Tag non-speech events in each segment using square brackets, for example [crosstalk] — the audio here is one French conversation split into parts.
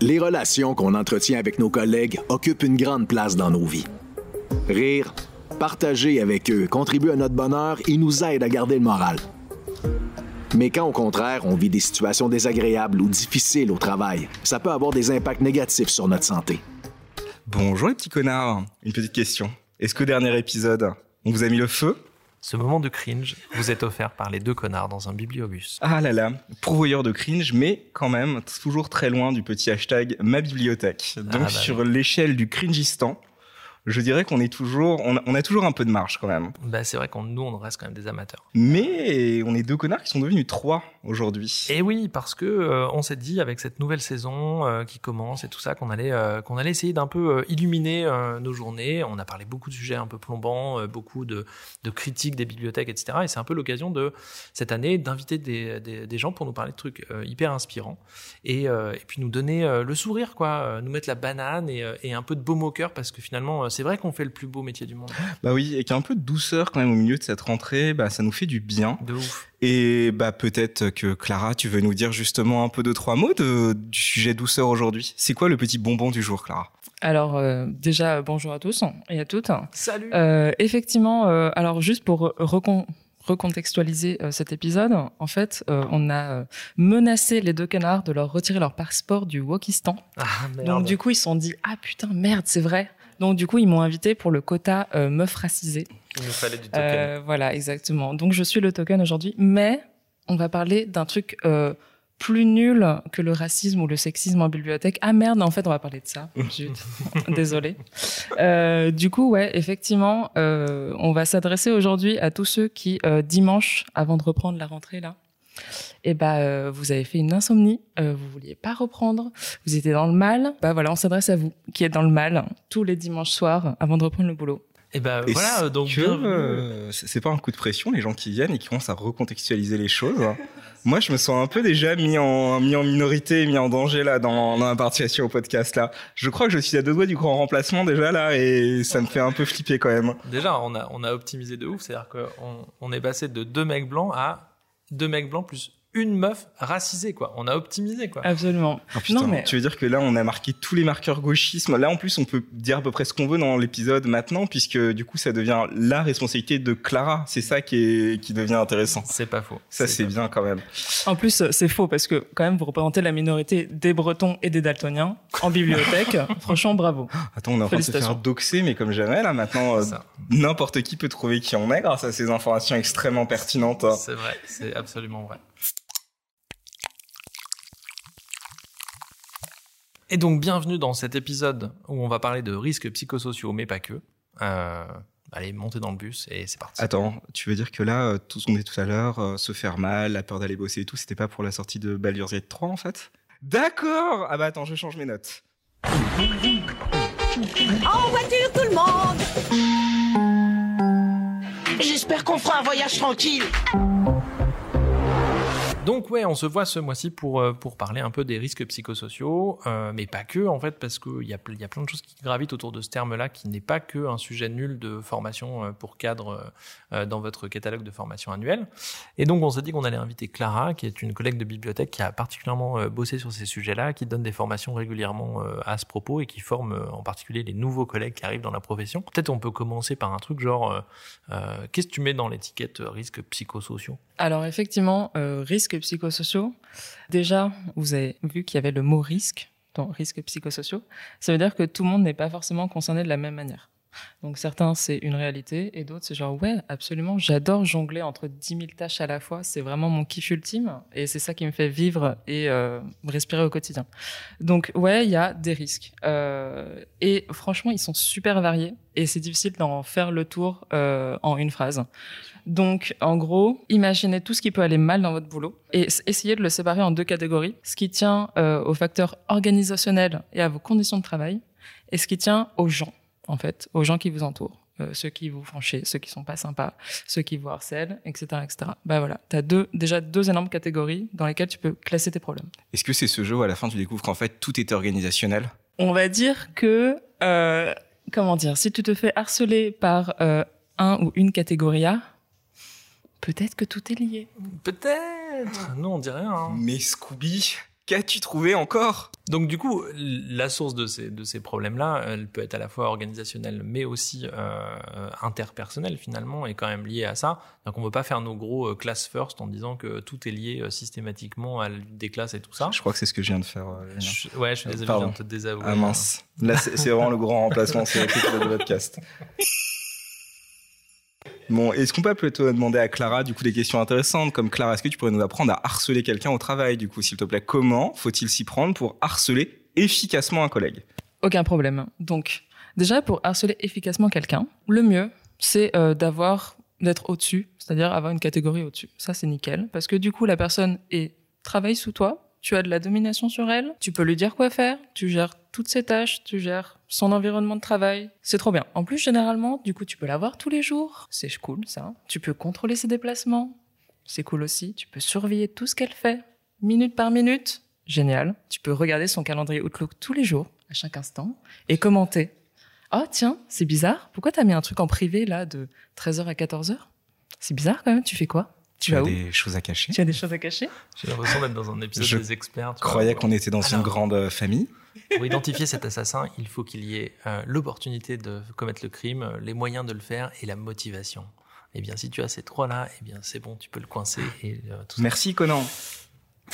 Les relations qu'on entretient avec nos collègues occupent une grande place dans nos vies. Rire, partager avec eux contribue à notre bonheur et nous aide à garder le moral. Mais quand au contraire, on vit des situations désagréables ou difficiles au travail, ça peut avoir des impacts négatifs sur notre santé. Bonjour les petits connards. Une petite question. Est-ce que dernier épisode, on vous a mis le feu? Ce moment de cringe vous est offert par les deux connards dans un bibliobus. Ah là là, pourvoyeur de cringe, mais quand même toujours très loin du petit hashtag ma bibliothèque. Donc Ah bah sur l'échelle du cringistan, je dirais qu'on est toujours, on a, on a toujours un peu de marge quand même. Bah, c'est vrai qu'on nous, on reste quand même des amateurs. Mais on est deux connards qui sont devenus trois aujourd'hui. Et oui, parce que euh, on s'est dit avec cette nouvelle saison euh, qui commence et tout ça qu'on allait euh, qu'on allait essayer d'un peu euh, illuminer nos journées. On a parlé beaucoup de sujets un peu plombants, beaucoup de, de critiques des bibliothèques, etc. Et c'est un peu l'occasion de cette année d'inviter des, des, des gens pour nous parler de trucs hyper inspirants et, et puis nous donner le sourire, quoi, nous mettre la banane et, et un peu de baume au cœur parce que finalement c'est vrai qu'on fait le plus beau métier du monde. Bah oui, et qu'un peu de douceur quand même au milieu de cette rentrée, bah ça nous fait du bien. De ouf. Et bah peut-être que Clara, tu veux nous dire justement un peu de trois mots de, du sujet douceur aujourd'hui. C'est quoi le petit bonbon du jour, Clara? Alors euh, déjà bonjour à tous et à toutes. Salut. Euh, effectivement, euh, alors juste pour recon- recontextualiser euh, cet épisode, en fait, euh, on a euh, menacé les deux canards de leur retirer leur passeport du Wokistan. Ah, merde. Donc du coup, ils se sont dit ah putain merde, c'est vrai. Donc du coup, ils m'ont invité pour le quota euh, meuf racisée. Il nous fallait du token. Euh, voilà, exactement. Donc je suis le token aujourd'hui, mais on va parler d'un truc euh, plus nul que le racisme ou le sexisme en bibliothèque. Ah merde, en fait, on va parler de ça. [laughs] Désolée. Du coup, ouais, effectivement, on va s'adresser aujourd'hui à tous ceux qui, dimanche, avant de reprendre la rentrée, là, eh ben, euh, vous avez fait une insomnie, euh, vous vouliez pas reprendre, vous étiez dans le mal. Bah voilà, on s'adresse à vous qui êtes dans le mal tous les dimanches soirs avant de reprendre le boulot. Et ben Et voilà, donc que, euh, c'est c'est pas un coup de pression les gens qui viennent et qui commencent à recontextualiser les choses. Moi, je me sens un peu déjà mis en mis en minorité, mis en danger là dans, dans la participation au podcast là. Je crois que je suis à deux doigts du grand remplacement déjà là et ça me fait un peu flipper quand même. Déjà, on a, on a optimisé de ouf, c'est-à-dire qu'on on est passé de deux mecs blancs à deux mecs blancs plus une meuf racisée, quoi. On a optimisé, quoi. Absolument. Oh, putain, Non, mais- Tu veux dire que là, on a marqué tous les marqueurs gauchisme. Là, en plus, on peut dire à peu près ce qu'on veut dans l'épisode maintenant, puisque du coup, ça devient la responsabilité de Clara. C'est ça qui est qui devient intéressant. C'est pas faux. Ça, c'est bien quand même. En plus, c'est faux parce que quand même, vous représentez la minorité des Bretons et des Daltoniens en bibliothèque. [laughs] Franchement, bravo. Attends, on est en train de se faire doxer, mais comme jamais, là, maintenant, euh, n'importe qui peut trouver qui on est grâce à ces informations extrêmement pertinentes. C'est vrai, c'est absolument vrai. Et donc, bienvenue dans cet épisode où on va parler de risques psychosociaux, mais pas que. Euh, allez, montez dans le bus et c'est parti. Attends, tu veux dire que là, euh, tout ce qu'on dit tout à l'heure, euh, se faire mal, la peur d'aller bosser et tout, c'était pas pour la sortie de Baldur's Gate 3, en fait? D'accord Ah bah attends, je change mes notes. En voiture, tout le monde J'espère qu'on fera un voyage tranquille. Donc ouais, on se voit ce mois-ci pour euh, pour parler un peu des risques psychosociaux, euh, mais pas que en fait, parce qu'il y a y a plein de choses qui gravitent autour de ce terme-là, qui n'est pas que un sujet nul de formation euh, pour cadre dans votre catalogue de formation annuel. Et donc on s'est dit qu'on allait inviter Clara, qui est une collègue de bibliothèque qui a particulièrement bossé sur ces sujets-là, qui donne des formations régulièrement à ce propos et qui forme en particulier les nouveaux collègues qui arrivent dans la profession. Peut-être on peut commencer par un truc genre, qu'est-ce que tu mets dans l'étiquette risques psychosociaux? Alors effectivement, euh, psychosociaux. Déjà, vous avez vu qu'il y avait le mot risque dans risques psychosociaux. Ça veut dire que tout le monde n'est pas forcément concerné de la même manière. Donc certains, c'est une réalité, et d'autres, c'est genre, ouais, absolument, j'adore jongler entre 10 000 tâches à la fois, c'est vraiment mon kiff ultime, et c'est ça qui me fait vivre et euh, respirer au quotidien. Donc ouais, il y a des risques. Euh, et franchement, ils sont super variés, et c'est difficile d'en faire le tour euh, en une phrase. Donc, en gros, imaginez tout ce qui peut aller mal dans votre boulot et essayez de le séparer en deux catégories. Ce qui tient aux facteurs organisationnels et à vos conditions de travail, et ce qui tient aux gens, en fait, aux gens qui vous entourent. Euh, ceux qui vous font chier, ceux qui sont pas sympas, ceux qui vous harcèlent, etc., etc. Bah voilà, t'as deux, déjà deux énormes catégories dans lesquelles tu peux classer tes problèmes. Est-ce que c'est ce jeu où à la fin tu découvres qu'en fait tout était organisationnel? On va dire que, euh, comment dire, si tu te fais harceler par euh, un ou une catégorie A, peut-être que tout est lié. Peut-être. Non, on dit rien. hein. Mais Scooby, qu'as-tu trouvé encore? Donc du coup, la source de ces, de ces problèmes-là, elle peut être à la fois organisationnelle, mais aussi euh, interpersonnelle finalement, et quand même liée à ça. Donc on ne veut pas faire nos gros euh, class first en disant que tout est lié euh, systématiquement à des classes et tout ça. Je crois que c'est ce que je viens de faire. Euh, je, ouais, je suis désolé, Pardon. je viens de te désavouer. Ah mince. Là, c'est c'est vraiment le grand remplacement, c'est le [laughs] podcast. Bon, est-ce qu'on peut plutôt demander à Clara du coup des questions intéressantes comme Clara, est-ce que tu pourrais nous apprendre à harceler quelqu'un au travail du coup, s'il te plaît? Comment faut-il s'y prendre pour harceler efficacement un collègue? Aucun problème. Donc, déjà, pour harceler efficacement quelqu'un, le mieux, c'est euh, d'avoir, d'être au-dessus, c'est-à-dire avoir une catégorie au-dessus. Ça, c'est nickel, parce que du coup, la personne est, travaille sous toi, tu as de la domination sur elle, tu peux lui dire quoi faire, tu gères toutes ses tâches, tu gères son environnement de travail. C'est trop bien. En plus, généralement, du coup, tu peux la voir tous les jours. C'est cool, ça. Tu peux contrôler ses déplacements. C'est cool aussi. Tu peux surveiller tout ce qu'elle fait, minute par minute. Génial. Tu peux regarder son calendrier Outlook tous les jours, à chaque instant, et commenter. Oh, tiens, c'est bizarre. Pourquoi t'as mis un truc en privé, là, de 13h à 14h? C'est bizarre quand même. Tu fais quoi? Tu as des choses à cacher Tu as des choses à cacher J'ai l'impression d'être dans un épisode Je des experts. tu croyais qu'on était dans une Alors. grande euh, famille. Pour identifier cet assassin, il faut qu'il y ait euh, l'opportunité de commettre le crime, euh, les moyens de le faire et la motivation. Eh bien, si tu as ces trois-là, eh bien, c'est bon, tu peux le coincer et euh, tout ça. Merci Conan.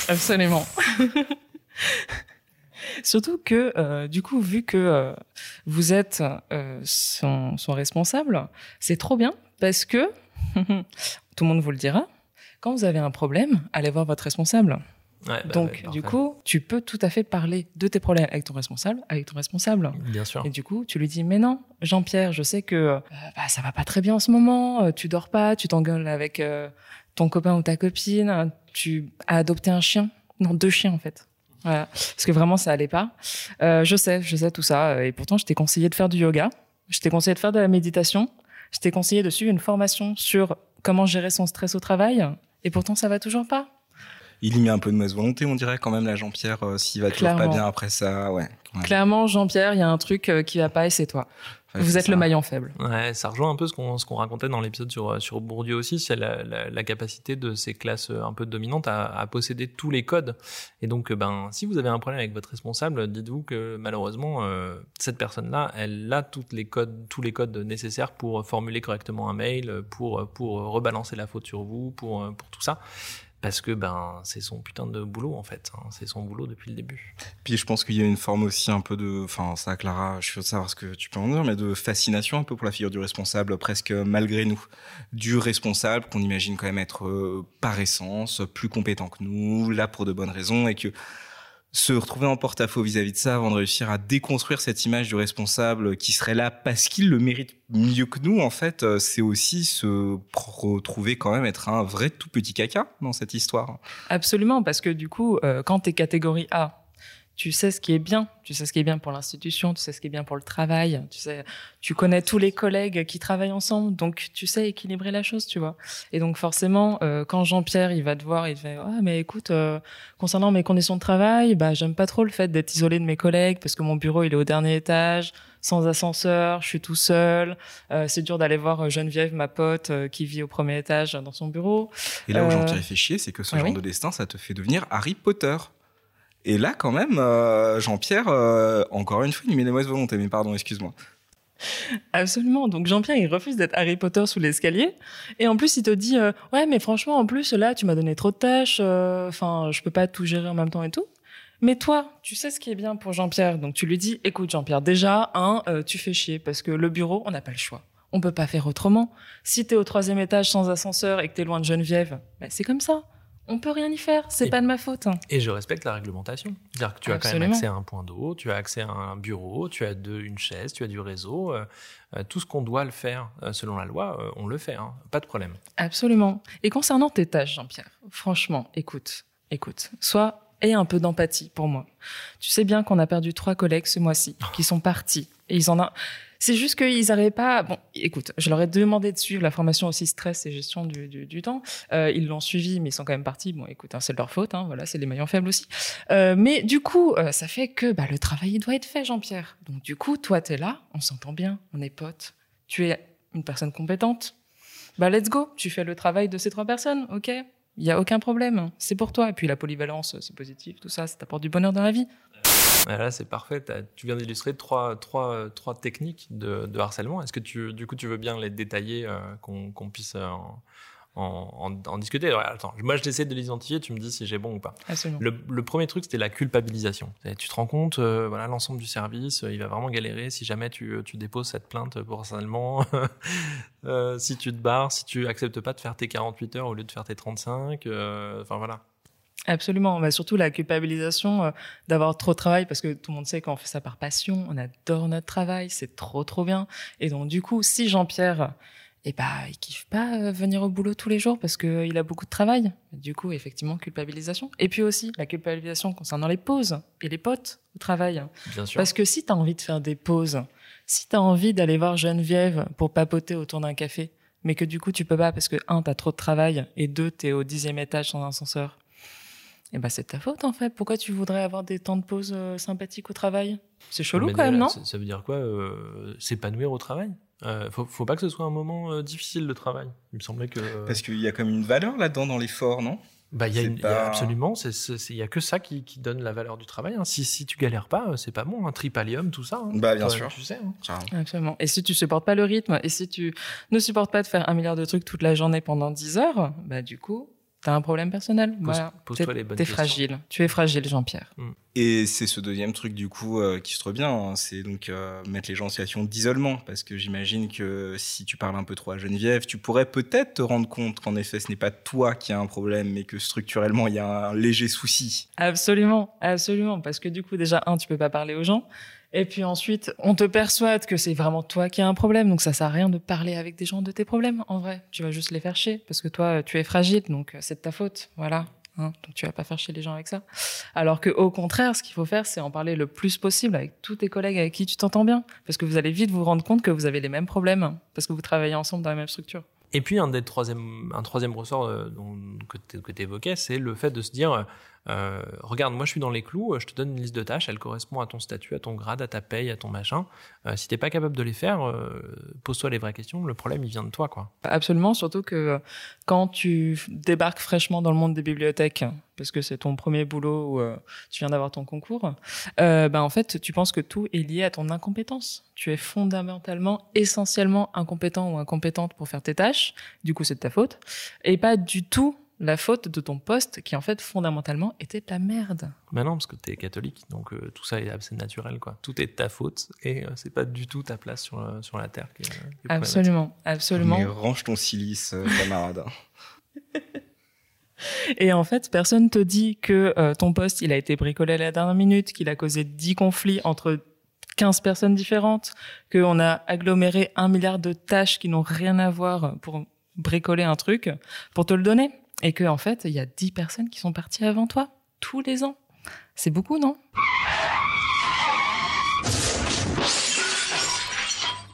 Absolument. [laughs] Surtout que, euh, du coup, vu que euh, vous êtes euh, son, son responsable, c'est trop bien parce que, [laughs] tout le monde vous le dira, quand vous avez un problème, allez voir votre responsable. Ouais, bah Donc, ouais, du coup, tu peux tout à fait parler de tes problèmes avec ton responsable, avec ton responsable. bien sûr. Et du coup, tu lui dis, mais non, Jean-Pierre, je sais que euh, bah, ça va pas très bien en ce moment, euh, tu dors pas, tu t'engueules avec euh, ton copain ou ta copine, tu as adopté un chien, non, deux chiens en fait. Voilà. Parce que vraiment, ça allait pas. Euh, je sais, je sais tout ça. Et pourtant, je t'ai conseillé de faire du yoga, je t'ai conseillé de faire de la méditation, je t'ai conseillé de suivre une formation sur comment gérer son stress au travail. Et pourtant, ça va toujours pas. Il y met un peu de mauvaise volonté, on dirait quand même, là, Jean-Pierre, euh, s'il va toujours pas bien après ça. Ouais. ouais. Clairement, Jean-Pierre, il y a un truc euh, qui va pas et c'est toi. Ouais, Vous êtes ça. le maillon faible. Ouais, ça rejoint un peu ce qu'on ce qu'on racontait dans l'épisode sur euh, sur Bourdieu aussi, c'est la, la, la capacité de ces classes un peu dominantes à, à posséder tous les codes. Et donc, ben, si vous avez un problème avec votre responsable, dites-vous que malheureusement euh, cette personne-là, elle a toutes les codes, tous les codes nécessaires pour formuler correctement un mail, pour pour rebalancer la faute sur vous, pour pour tout ça. Parce que ben c'est son putain de boulot en fait, hein. c'est son boulot depuis le début. Puis je pense qu'il y a une forme aussi un peu de, enfin ça Clara, je de savoir ce que tu peux en dire, mais de fascination un peu pour la figure du responsable, presque malgré nous. Du responsable qu'on imagine quand même être euh, par essence plus compétent que nous, là pour de bonnes raisons, et que se retrouver en porte-à-faux vis-à-vis de ça avant de réussir à déconstruire cette image du responsable qui serait là parce qu'il le mérite mieux que nous, en fait, euh, c'est aussi se retrouver quand même être un vrai tout petit caca dans cette histoire. Absolument, parce que du coup, euh, quand tu es catégorie A, tu sais ce qui est bien, tu sais ce qui est bien pour l'institution, tu sais ce qui est bien pour le travail, tu sais, tu connais tous les collègues qui travaillent ensemble, donc tu sais équilibrer la chose, tu vois. Et donc forcément, euh, quand Jean-Pierre il va te voir, il te fait ah mais écoute, euh, concernant mes conditions de travail, bah j'aime pas trop le fait d'être isolé de mes collègues parce que mon bureau il est au dernier étage, sans ascenseur, je suis tout seul, euh, c'est dur d'aller voir Geneviève, ma pote, qui vit au premier étage dans son bureau. Et là où Jean-Pierre fait chier, c'est que ce ah genre oui. de destin, ça te fait devenir Harry Potter. Et là, quand même, euh, Jean-Pierre, euh, encore une fois, il met des mauvaises volontés, mais pardon, excuse-moi. Absolument. Donc Jean-Pierre, il refuse d'être Harry Potter sous l'escalier. Et en plus, il te dit euh, Ouais, mais franchement, en plus, là, tu m'as donné trop de tâches. Enfin, je peux pas tout gérer en même temps et tout. Mais toi, tu sais ce qui est bien pour Jean-Pierre. Donc tu lui dis Écoute, Jean-Pierre, déjà, tu fais chier parce que le bureau, on n'a pas le choix. On peut pas faire autrement. Si t'es au troisième étage sans ascenseur et que t'es loin de Geneviève, ben, c'est comme ça. On peut rien y faire. C'est Et- pas de ma faute. Et je respecte la réglementation. C'est-à-dire que tu as quand même accès à un point d'eau, tu as accès à un bureau, tu as de, une chaise, tu as du réseau. euh, euh, tout ce qu'on doit le faire euh, selon la loi, euh, on le fait. hein. Pas de problème. Absolument. Et concernant tes tâches, Jean-Pierre, franchement, écoute, écoute, sois aie un peu d'empathie pour moi. Tu sais bien qu'on a perdu trois collègues ce mois-ci, qui sont partis. Et ils en ont... C'est juste qu'ils n'arrivaient pas. Bon, écoute, je leur ai demandé de suivre la formation aussi stress et gestion du, du, temps. Euh, ils l'ont suivi, mais ils sont quand même partis. Bon, écoute, hein, c'est de leur faute. Hein, voilà, c'est les maillons faibles aussi. Euh, mais du coup, euh, ça fait que bah, le travail il doit être fait, Jean-Pierre. Donc du coup, toi, t'es là, on s'entend bien, on est potes. Tu es une personne compétente. Bah, let's go. Tu fais le travail de ces trois personnes, ok Il y a aucun problème. C'est pour toi. Et puis la polyvalence, c'est positif, tout ça, ça t'apporte du bonheur dans la vie. Ah, Là, c'est parfait. Tu viens d'illustrer trois, trois, trois techniques de, de harcèlement. Est-ce que tu, du coup, tu veux bien les détailler, euh, qu'on puisse euh, en, en, en- en discuter? Alors, Attends, moi, je t'essaie de les identifier. Tu me dis si j'ai bon ou pas. Absolument. Le, le premier truc, c'était la culpabilisation. Tu te rends compte, euh, voilà, l'ensemble du service, il va vraiment galérer si jamais tu, tu déposes cette plainte pour harcèlement. [laughs] Euh, si tu te barres, si tu acceptes pas de faire tes 48 heures au lieu de faire tes 35. euh, Enfin, voilà. Absolument. Bah, surtout la culpabilisation euh, d'avoir trop de travail, parce que tout le monde sait qu'on fait ça par passion, on adore notre travail, c'est trop trop bien. Et donc du coup, si Jean-Pierre, eh bah, il kiffe pas euh, venir au boulot tous les jours parce qu'il a beaucoup de travail, du coup, effectivement, culpabilisation. Et puis aussi la culpabilisation concernant les pauses et les potes au travail. Bien sûr. Parce que si tu as envie de faire des pauses, si tu as envie d'aller voir Geneviève pour papoter autour d'un café, mais que du coup tu peux pas parce que un, tu as trop de travail et deux, tu es au dixième étage sans ascenseur, eh ben c'est ta faute en fait. Pourquoi tu voudrais avoir des temps de pause euh, sympathiques au travail? C'est chelou quand même, non? ça, veut dire quoi euh, S'épanouir au travail? Euh, faut, faut pas que ce soit un moment euh, difficile de travail. Il me semblait que. Parce qu'il y a comme une valeur là-dedans dans l'effort, non? Bah, il y a une- y a absolument, il y a que ça qui, qui donne la valeur du travail. hein. Si, si tu galères pas, c'est pas bon. Un tripalium, tout ça. hein. Bah, bien Toi, sûr. Tu sais. hein. Absolument. Et si tu supportes pas le rythme, et si tu ne supportes pas de faire un milliard de trucs toute la journée pendant 10 heures, bah du coup, t'as un problème personnel. Pose- voilà. pose-toi les bonnes T'es questions. fragile. Tu es fragile, Jean-Pierre. Et c'est ce deuxième truc du coup euh, qui se trouve bien, hein, c'est donc euh, mettre les gens en situation d'isolement, parce que j'imagine que si tu parles un peu trop à Geneviève, tu pourrais peut-être te rendre compte qu'en effet ce n'est pas toi qui as un problème, mais que structurellement il y a un léger souci. Absolument, absolument. Parce que du coup, déjà, un, tu peux pas parler aux gens. Et puis ensuite, on te persuade que c'est vraiment toi qui as un problème. Donc ça sert à rien de parler avec des gens de tes problèmes, en vrai. Tu vas juste les faire chier. Parce que toi, tu es fragile, donc euh, c'est de ta faute. Voilà. Hein, donc tu vas pas faire chier les gens avec ça. Alors que au contraire, ce qu'il faut faire, c'est en parler le plus possible avec tous tes collègues avec qui tu t'entends bien. Parce que vous allez vite vous rendre compte que vous avez les mêmes problèmes. Parce que vous travaillez ensemble dans la même structure. Et puis un des troisième, un ressort euh, que tu évoquais, c'est le fait de se dire, euh, regarde, moi je suis dans les clous, je te donne une liste de tâches, elle correspond à ton statut, à ton grade, à ta paye, à ton machin. Euh, si t'es pas capable de les faire, euh, pose-toi les vraies questions. Le problème, il vient de toi, quoi. Absolument, surtout que euh, quand tu débarques fraîchement dans le monde des bibliothèques, parce que c'est ton premier boulot où euh, tu viens d'avoir ton concours, euh, ben en fait, tu penses que tout est lié à ton incompétence. Tu es fondamentalement, essentiellement incompétent ou incompétente pour faire tes tâches. Du coup, c'est de ta faute. Et pas du tout la faute de ton poste qui, en fait, fondamentalement, était de la merde. Mais non, parce que t'es catholique, donc euh, tout ça est assez naturel, quoi. Tout est de ta faute et euh, c'est pas du tout ta place sur, euh, sur la terre. Qui est, qui est problématique. Absolument, absolument. Mais range ton silice, euh, camarade. [laughs] Et en fait, personne te dit que euh, ton poste, il a été bricolé à la dernière minute, qu'il a causé 10 conflits entre 15 personnes différentes, qu'on a aggloméré un milliard de tâches qui n'ont rien à voir pour bricoler un truc, pour te le donner. Et que en fait, il y a 10 personnes qui sont parties avant toi, tous les ans. C'est beaucoup, non?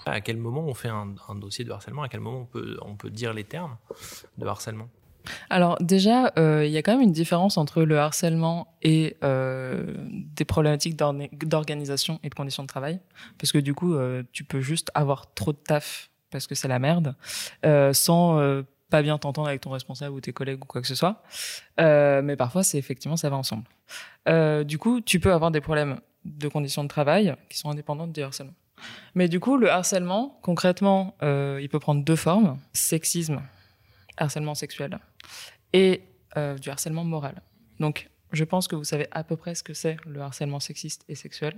À quel moment on fait un, un dossier de harcèlement? À quel moment on peut, on peut dire les termes de harcèlement? Alors déjà, euh, il y a quand même une différence entre le harcèlement et euh, des problématiques d'organisation et de conditions de travail. Parce que du coup, euh, tu peux juste avoir trop de taf parce que c'est la merde, sans pas bien t'entendre avec ton responsable ou tes collègues ou quoi que ce soit. Euh, mais parfois, c'est effectivement, ça va ensemble. Euh, du coup, tu peux avoir des problèmes de conditions de travail qui sont indépendantes du harcèlement. Mais du coup, le harcèlement, concrètement, euh, il peut prendre deux formes. Sexisme, harcèlement sexuel et euh, du harcèlement moral. Donc, je pense que vous savez à peu près ce que c'est le harcèlement sexiste et sexuel.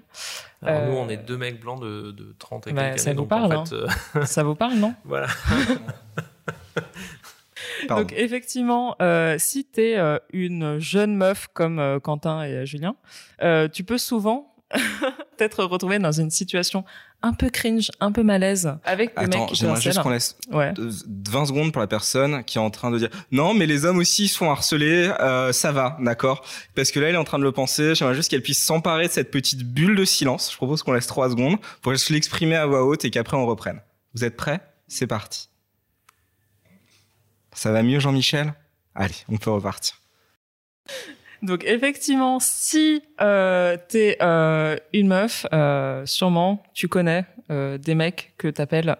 Alors Euh, nous, on est deux mecs blancs de, de 30 et bah, quelques ça années, vous donc parle, en fait, euh, Ça vous parle, non? [laughs] Voilà. [laughs] Pardon. Donc, effectivement, euh, si tu es une jeune meuf comme euh, Quentin et euh, Julien, euh, tu peux souvent [laughs] t'être retrouvé dans une situation un peu cringe, un peu malaise avec des Attends, mecs qui j'aimerais juste qu'on laisse Ouais. euh, 20 secondes pour la personne qui est en train de dire non mais les hommes aussi se font harceler euh, ça va d'accord. Parce que là elle est en train de le penser j'aimerais juste qu'elle puisse s'emparer de cette petite bulle de silence. Je propose qu'on laisse 3 secondes pour juste l'exprimer à voix haute et qu'après on reprenne. Vous êtes prêts? C'est parti ça va mieux Jean-Michel? Allez on peut repartir Donc effectivement, si euh, t'es euh, une meuf, euh, sûrement tu connais euh, des mecs que t'appelles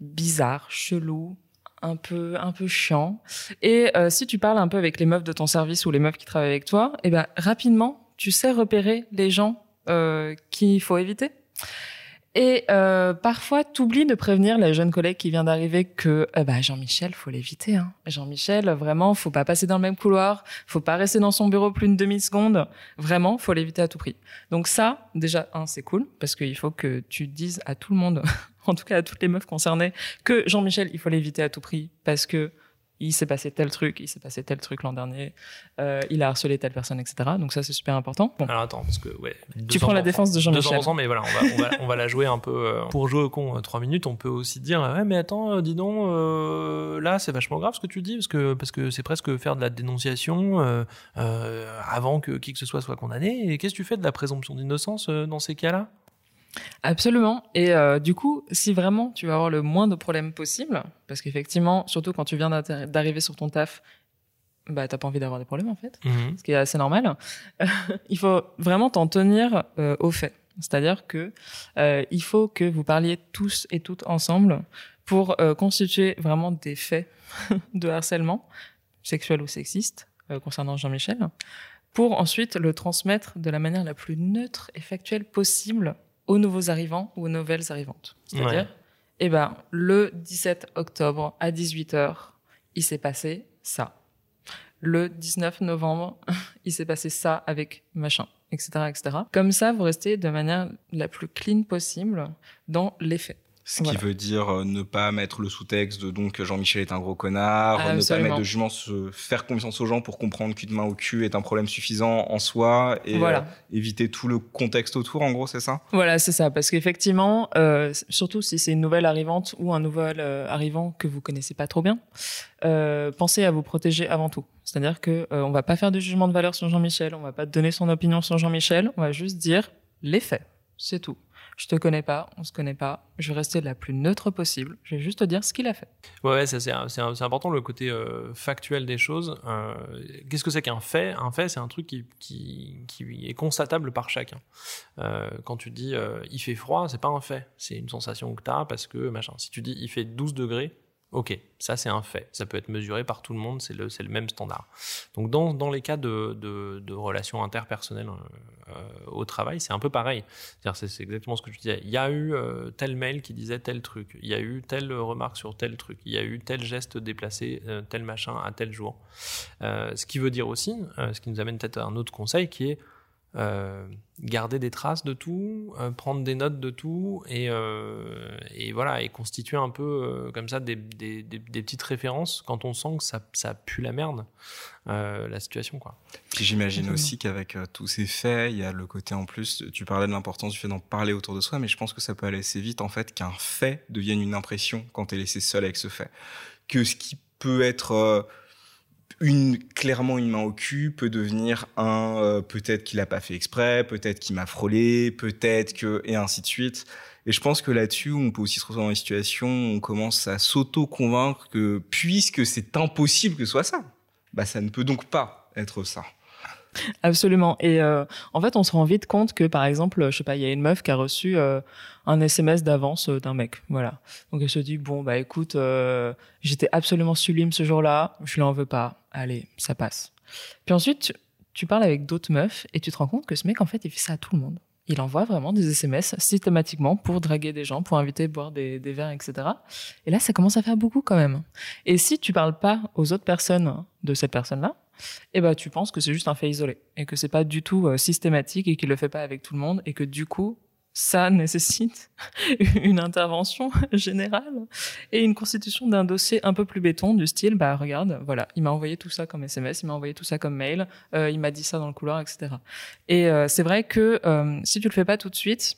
bizarres, chelous, un peu un peu chiants. Et si tu parles un peu avec les meufs de ton service ou les meufs qui travaillent avec toi, et ben rapidement tu sais repérer les gens qu'il faut éviter? Et euh, parfois, t'oublies de prévenir la jeune collègue qui vient d'arriver que euh, bah, Jean-Michel, faut l'éviter. Hein. Jean-Michel, vraiment, faut pas passer dans le même couloir, faut pas rester dans son bureau plus d'une demi-seconde. Vraiment, faut l'éviter à tout prix. Donc ça, déjà, un, c'est cool, parce qu'il faut que tu dises à tout le monde, [laughs] en tout cas à toutes les meufs concernées, que Jean-Michel, il faut l'éviter à tout prix, parce que il s'est passé tel truc, il s'est passé tel truc l'an dernier, euh, il a harcelé telle personne, etc. Donc ça, c'est super important. Bon. Alors attends, parce que ouais. Tu prends la défense de Jean-Michel. 200%, mais voilà, on va, on, va, on va la jouer un peu. Euh, pour jouer au con euh, 3 minutes, on peut aussi dire ouais, mais attends, euh, dis donc, euh, là, c'est vachement grave ce que tu dis, parce que parce que c'est presque faire de la dénonciation euh, euh, avant que qui que ce soit soit condamné. Et qu'est-ce que tu fais de la présomption d'innocence euh, dans ces cas-là? Absolument. Et euh, du coup, si vraiment tu veux avoir le moins de problèmes possible, parce qu'effectivement, surtout quand tu viens d'arriver sur ton taf, bah t'as pas envie d'avoir des problèmes en fait, ce qui est assez normal. [laughs] il faut vraiment t'en tenir euh, aux faits. C'est-à-dire que euh, il faut que vous parliez tous et toutes ensemble pour euh, constituer vraiment des faits [laughs] de harcèlement sexuel ou sexiste concernant Jean-Michel, pour ensuite le transmettre de la manière la plus neutre et factuelle possible aux nouveaux arrivants ou aux nouvelles arrivantes. C'est-à-dire, Ouais. eh ben, le 17 octobre à 18h, il s'est passé ça. Le 19 novembre, [laughs] il s'est passé ça avec machin, etc., etc. Comme ça, vous restez de manière la plus clean possible dans les faits. Ce Voilà. qui veut dire euh, ne pas mettre le sous-texte de donc Jean-Michel est un gros connard, ne pas mettre de jugement, se faire confiance aux gens pour comprendre qu'une main au cul est un problème suffisant en soi et Voilà. euh, éviter tout le contexte autour, en gros, c'est ça? Voilà, c'est ça. Parce qu'effectivement, euh, surtout si c'est une nouvelle arrivante ou un nouvel arrivant que vous connaissez pas trop bien, pensez à vous protéger avant tout. C'est-à-dire que on va pas faire de jugement de valeur sur Jean-Michel, on va pas donner son opinion sur Jean-Michel, on va juste dire les faits. C'est tout. Je te connais pas, on se connaît pas. Je vais rester la plus neutre possible. Je vais juste te dire ce qu'il a fait. Ouais, ouais, c'est important le côté euh, factuel des choses. Euh, Qu'est-ce que c'est qu'un fait? Un fait, c'est un truc qui, est constatable par chacun. Euh, quand tu dis il fait froid, c'est pas un fait, c'est une sensation que tu as parce que machin. Si tu dis il fait 12 degrés, ok, ça c'est un fait. Ça peut être mesuré par tout le monde, c'est le, même standard. Donc dans, les cas de, relations interpersonnelles euh, euh, au travail, c'est un peu pareil. C'est exactement ce que tu disais. Il y a eu euh, tel mail qui disait tel truc. Il y a eu telle remarque sur tel truc. Il y a eu tel geste déplacé, tel machin à tel jour. Ce qui veut dire aussi, ce qui nous amène peut-être à un autre conseil qui est euh, garder des traces de tout, euh, prendre des notes de tout et, euh, et voilà et constituer un peu euh, comme ça des, des, des- des petites références quand on sent que ça, ça pue la merde euh, la situation quoi. Puis j'imagine aussi qu'avec euh, tous ces faits, il y a le côté en plus, tu parlais de l'importance du fait d'en parler autour de soi, mais je pense que ça peut aller assez vite en fait qu'un fait devienne une impression quand tu es laissé seul avec ce fait. Que ce qui peut être euh, une, clairement une main au cul peut devenir un euh, peut-être qu'il a pas fait exprès, peut-être qu'il m'a frôlé, peut-être que et ainsi de suite. Et je pense que là-dessus, on peut aussi se retrouver dans une situation où on commence à s'auto-convaincre que puisque c'est impossible que ce soit ça, bah ça ne peut donc pas être ça. [laughs] Absolument. Et euh, en fait, on se rend vite compte que, par exemple, je sais pas, il y a une meuf qui a reçu euh, un SMS d'avance euh, d'un mec. Voilà. Donc elle se dit bon bah écoute, j'étais absolument sublime ce jour-là, je lui en veux pas. Allez, ça passe. Puis ensuite, tu, tu parles avec d'autres meufs et tu te rends compte que ce mec, en fait, il fait ça à tout le monde. Il envoie vraiment des SMS systématiquement pour draguer des gens, pour inviter à boire des, des verres, etc. Et là, ça commence à faire beaucoup quand même. Et si tu parles pas aux autres personnes de cette personne-là, eh ben, tu penses que c'est juste un fait isolé et que c'est pas du tout euh, systématique et qu'il le fait pas avec tout le monde et que du coup, ça nécessite [laughs] une intervention [laughs] générale et une constitution d'un dossier un peu plus béton du style, bah regarde, voilà, il m'a envoyé tout ça comme SMS, il m'a envoyé tout ça comme mail, euh, il m'a dit ça dans le couloir, etc. Et euh, c'est vrai que euh, si tu le fais pas tout de suite,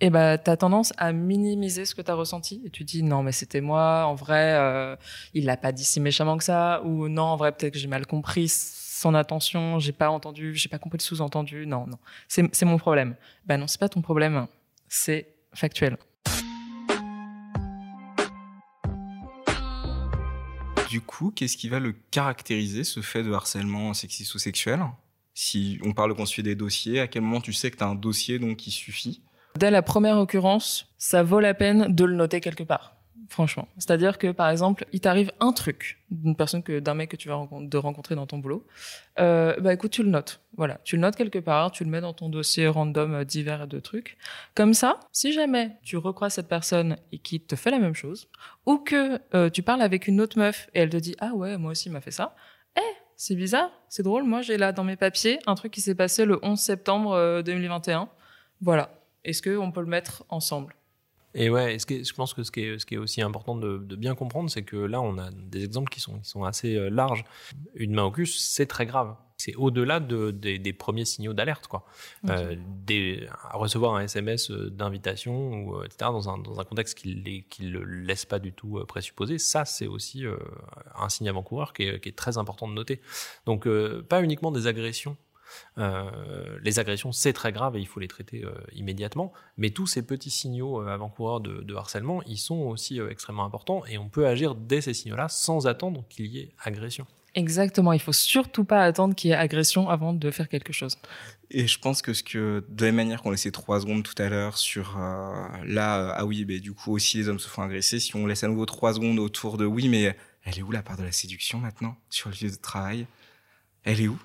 eh ben, t'as tendance à minimiser ce que t'as ressenti et tu dis non mais c'était moi en vrai il l'a pas dit si méchamment que ça ou non en vrai peut-être que j'ai mal compris son attention j'ai pas entendu j'ai pas compris le sous-entendu non non. C'est mon problème. Ben non c'est pas ton problème c'est factuel. Du coup, qu'est-ce qui va le caractériser, ce fait de harcèlement sexiste ou sexuel? Si on parle de constituer des dossiers, à quel moment tu sais que tu as un dossier donc qui suffit? Dès la première occurrence ça vaut la peine de le noter quelque part franchement. C'est-à-dire que, par exemple, il t'arrive un truc d'une personne que d'un mec que tu vas de rencontrer dans ton boulot. Euh, bah écoute, tu le notes. Voilà, tu le notes quelque part, tu le mets dans ton dossier random euh, divers de trucs. Comme ça, si jamais tu recroises cette personne et qui te fait la même chose, ou que euh, tu parles avec une autre meuf et elle te dit ah ouais moi aussi il m'a fait ça, eh c'est bizarre, c'est drôle. Moi j'ai là dans mes papiers un truc qui s'est passé le 11 septembre euh, 2021. Voilà. Est-ce que on peut le mettre ensemble? Et ouais, ce qui est- je pense que ce qui est, ce qui est aussi important de, de bien comprendre, c'est que là, on a des exemples qui sont, qui sont assez euh, larges. Une main au cul, c'est très grave. C'est au-delà de, des, des premiers signaux d'alerte, quoi. Euh, des, recevoir un SMS euh, d'invitation ou etc. dans un, dans un contexte qui ne qui le laisse pas du tout présupposer, ça c'est aussi euh, un signe avant-coureur qui est, qui est très important de noter. Donc euh, pas uniquement des agressions. Euh, les agressions, c'est très grave et il faut les traiter euh, immédiatement. Mais tous ces petits signaux euh, avant-coureurs de, de harcèlement, ils sont aussi euh, extrêmement importants et on peut agir dès ces signaux-là sans attendre qu'il y ait agression. Exactement. Il faut surtout pas attendre qu'il y ait agression avant de faire quelque chose. Et je pense que ce que, de la même manière qu'on laissait trois secondes tout à l'heure sur euh, là, euh, ah oui, mais du coup aussi les hommes se font agresser, si on laisse à nouveau trois secondes autour de oui, mais elle est où la part de la séduction maintenant sur le lieu de travail? Elle est où?